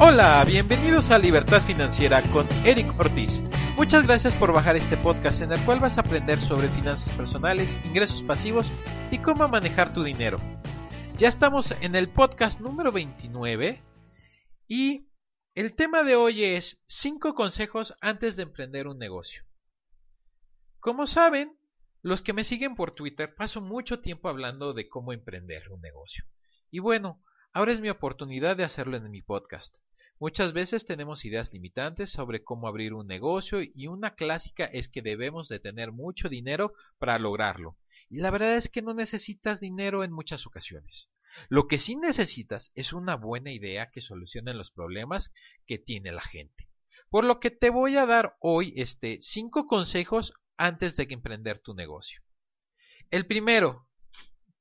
Hola, bienvenidos a Libertad Financiera con Eric Ortiz. Muchas gracias por bajar este podcast en el cual vas a aprender sobre finanzas personales, ingresos pasivos y cómo manejar tu dinero. Ya estamos en el podcast número 29 y el tema de hoy es 5 consejos antes de emprender un negocio. Como saben, los que me siguen por Twitter paso mucho tiempo hablando de cómo emprender un negocio. Y bueno, ahora es mi oportunidad de hacerlo en mi podcast. Muchas veces tenemos ideas limitantes sobre cómo abrir un negocio y una clásica es que debemos de tener mucho dinero para lograrlo. Y la verdad es que no necesitas dinero en muchas ocasiones. Lo que sí necesitas es una buena idea que solucione los problemas que tiene la gente. Por lo que te voy a dar hoy este cinco consejos antes de emprender tu negocio. El primero,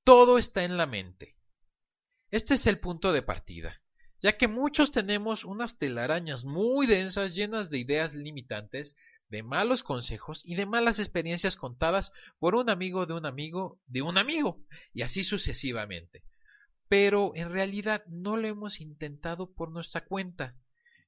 todo está en la mente. Este es el punto de partida, ya que muchos tenemos unas telarañas muy densas llenas de ideas limitantes, de malos consejos y de malas experiencias contadas por un amigo de un amigo de un amigo, y así sucesivamente pero en realidad no lo hemos intentado por nuestra cuenta.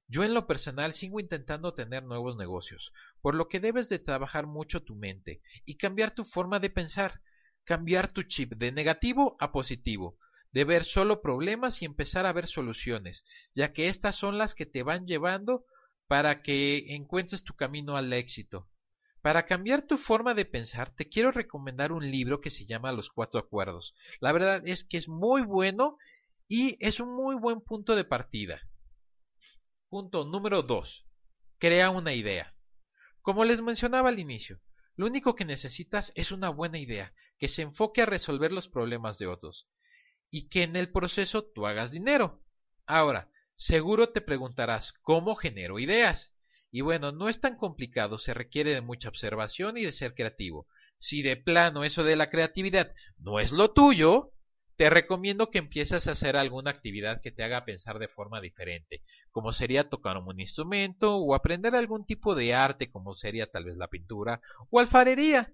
Yo en lo personal sigo intentando tener nuevos negocios, por lo que debes de trabajar mucho tu mente y cambiar tu forma de pensar, cambiar tu chip de negativo a positivo, de ver solo problemas y empezar a ver soluciones, ya que estas son las que te van llevando para que encuentres tu camino al éxito. Para cambiar tu forma de pensar, te quiero recomendar un libro que se llama Los Cuatro Acuerdos. La verdad es que es muy bueno y es un muy buen punto de partida. Punto número 2. Crea una idea. Como les mencionaba al inicio, lo único que necesitas es una buena idea que se enfoque a resolver los problemas de otros y que en el proceso tú hagas dinero. Ahora, seguro te preguntarás, ¿cómo genero ideas? Y bueno, no es tan complicado, se requiere de mucha observación y de ser creativo. Si de plano eso de la creatividad no es lo tuyo, te recomiendo que empieces a hacer alguna actividad que te haga pensar de forma diferente, como sería tocar un instrumento o aprender algún tipo de arte, como sería tal vez la pintura o alfarería.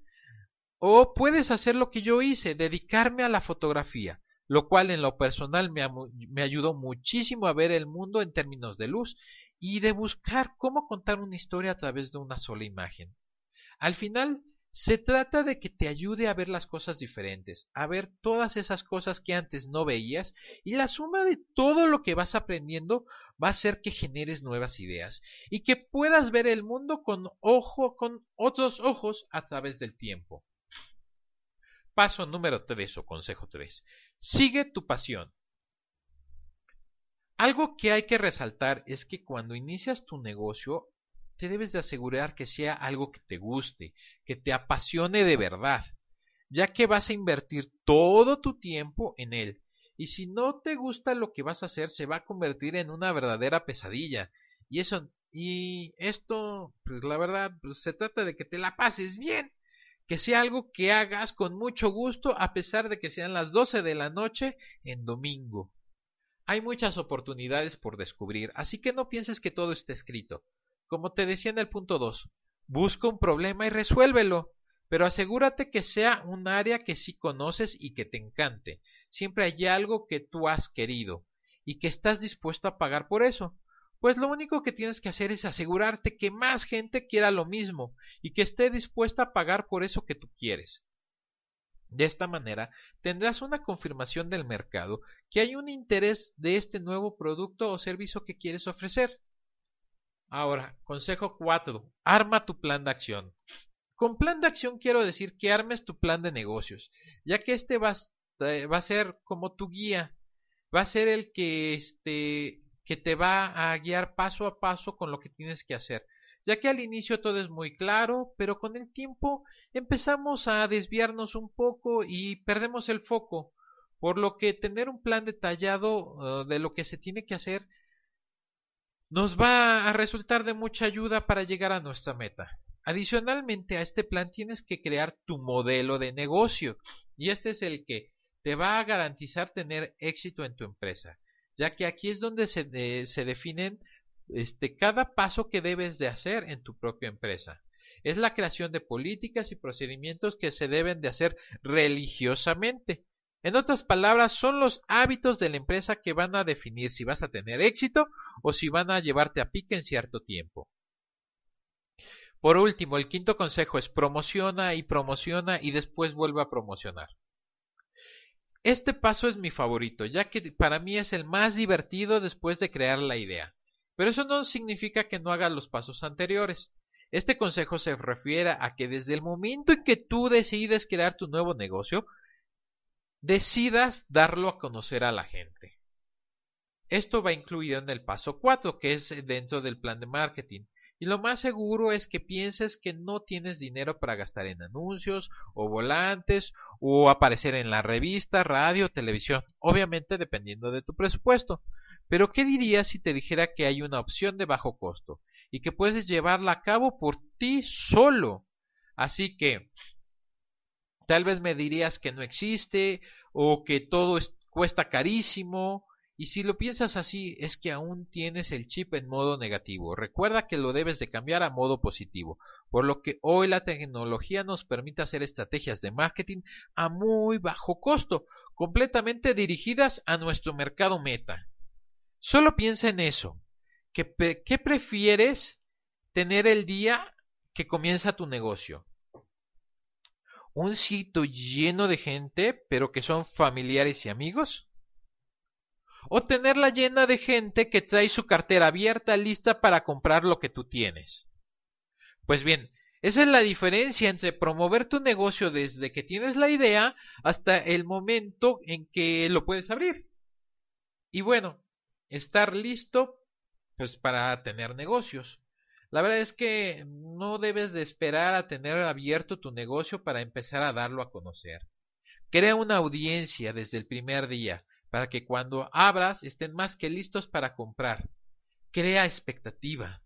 O puedes hacer lo que yo hice, dedicarme a la fotografía, lo cual en lo personal me, ayudó muchísimo a ver el mundo en términos de luz y de buscar cómo contar una historia a través de una sola imagen. Al final, se trata de que te ayude a ver las cosas diferentes, a ver todas esas cosas que antes no veías y la suma de todo lo que vas aprendiendo va a hacer que generes nuevas ideas y que puedas ver el mundo con ojo con otros ojos a través del tiempo. Paso número 3 o consejo 3. Sigue tu pasión. Algo que hay que resaltar es que cuando inicias tu negocio, te debes de asegurar que sea algo que te guste, que te apasione de verdad, ya que vas a invertir todo tu tiempo en él. Y si no te gusta lo que vas a hacer, se va a convertir en una verdadera pesadilla. Y eso, y esto, pues la verdad, pues, se trata de que te la pases bien, que sea algo que hagas con mucho gusto a pesar de que sean las doce de la noche en domingo. Hay muchas oportunidades por descubrir, así que no pienses que todo está escrito. Como te decía en el punto 2, busca un problema y resuélvelo, pero asegúrate que sea un área que sí conoces y que te encante. Siempre hay algo que tú has querido y que estás dispuesto a pagar por eso. Pues lo único que tienes que hacer es asegurarte que más gente quiera lo mismo y que esté dispuesta a pagar por eso que tú quieres. De esta manera tendrás una confirmación del mercado que hay un interés de este nuevo producto o servicio que quieres ofrecer. Ahora, consejo 4. Arma tu plan de acción. Con plan de acción quiero decir que armes tu plan de negocios, ya que este va, va a ser como tu guía, va a ser el que, este, que te va a guiar paso a paso con lo que tienes que hacer ya que al inicio todo es muy claro, pero con el tiempo empezamos a desviarnos un poco y perdemos el foco, por lo que tener un plan detallado uh, de lo que se tiene que hacer nos va a resultar de mucha ayuda para llegar a nuestra meta. Adicionalmente a este plan tienes que crear tu modelo de negocio y este es el que te va a garantizar tener éxito en tu empresa, ya que aquí es donde se, definen este, cada paso que debes de hacer en tu propia empresa. Es la creación de políticas y procedimientos que se deben de hacer religiosamente, En otras palabras, son los hábitos de la empresa que van a definir si vas a tener éxito o si van a llevarte a pique en cierto tiempo. Por último, el quinto consejo es promociona y promociona y después vuelve a promocionar. Este paso es mi favorito, ya que para mí es el más divertido después de crear la idea. Pero eso no significa que no hagas los pasos anteriores. Este consejo se refiere a que desde el momento en que tú decides crear tu nuevo negocio, decidas darlo a conocer a la gente. Esto va incluido en el paso 4, que es dentro del plan de marketing. Y lo más seguro es que pienses que no tienes dinero para gastar en anuncios o volantes o aparecer en la revista, radio, televisión, obviamente dependiendo de tu presupuesto. Pero ¿qué dirías si te dijera que hay una opción de bajo costo y que puedes llevarla a cabo por ti solo? Así que tal vez me dirías que no existe o que todo cuesta carísimo y si lo piensas así, es que aún tienes el chip en modo negativo. Recuerda que lo debes de cambiar a modo positivo, por lo que hoy la tecnología nos permite hacer estrategias de marketing a muy bajo costo, completamente dirigidas a nuestro mercado meta. Solo piensa en eso. ¿Qué, qué prefieres tener el día que comienza tu negocio? ¿Un sitio lleno de gente, pero que son familiares y amigos? O tenerla llena de gente que trae su cartera abierta lista para comprar lo que tú tienes. Pues bien, esa es la diferencia entre promover tu negocio desde que tienes la idea hasta el momento en que lo puedes abrir. Y bueno, estar listo pues para tener negocios. La verdad es que no debes de esperar a tener abierto tu negocio para empezar a darlo a conocer. Crea una audiencia desde el primer día para que cuando abras estén más que listos para comprar. Crea expectativa.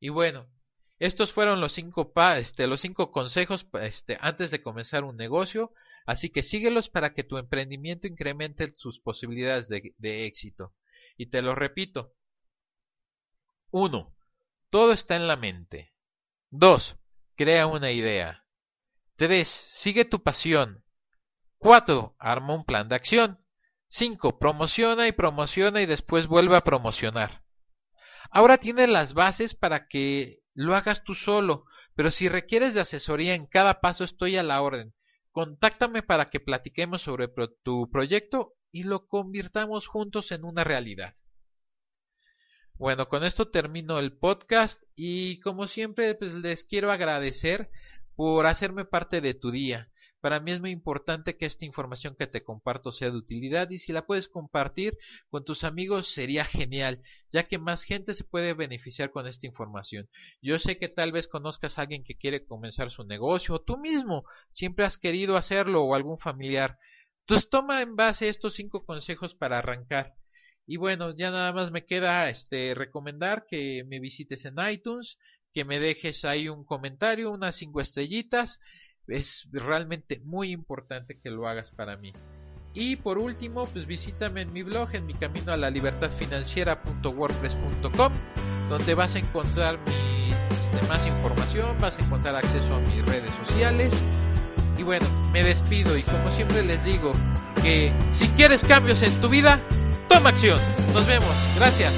Y bueno, estos fueron los cinco, este, consejos este, antes de comenzar un negocio, así que síguelos para que tu emprendimiento incremente sus posibilidades de, de éxito. Y te lo repito. 1. Todo está en la mente. 2. Crea una idea. 3. Sigue tu pasión. 4. Arma un plan de acción. 5. Promociona y promociona y después vuelve a promocionar. Ahora tienes las bases para que lo hagas tú solo, pero si requieres de asesoría en cada paso estoy a la orden. Contáctame para que platiquemos sobre tu proyecto y lo convirtamos juntos en una realidad. Bueno, con esto termino el podcast y como siempre pues, les quiero agradecer por hacerme parte de tu día. Para mí es muy importante que esta información que te comparto sea de utilidad y si la puedes compartir con tus amigos sería genial, ya que más gente se puede beneficiar con esta información. Yo sé que tal vez conozcas a alguien que quiere comenzar su negocio o tú mismo siempre has querido hacerlo o algún familiar. Entonces toma en base estos cinco consejos para arrancar. Y bueno, ya nada más me queda este recomendar que me visites en iTunes, que me dejes ahí un comentario, unas cinco estrellitas es realmente muy importante que lo hagas para mí. Y por último, pues visítame en mi blog, en mi camino a la libertad financiera.wordpress.com, donde vas a encontrar este, más información, vas a encontrar acceso a mis redes sociales. Y bueno, me despido y como siempre les digo, que si quieres cambios en tu vida, toma acción. Nos vemos. Gracias.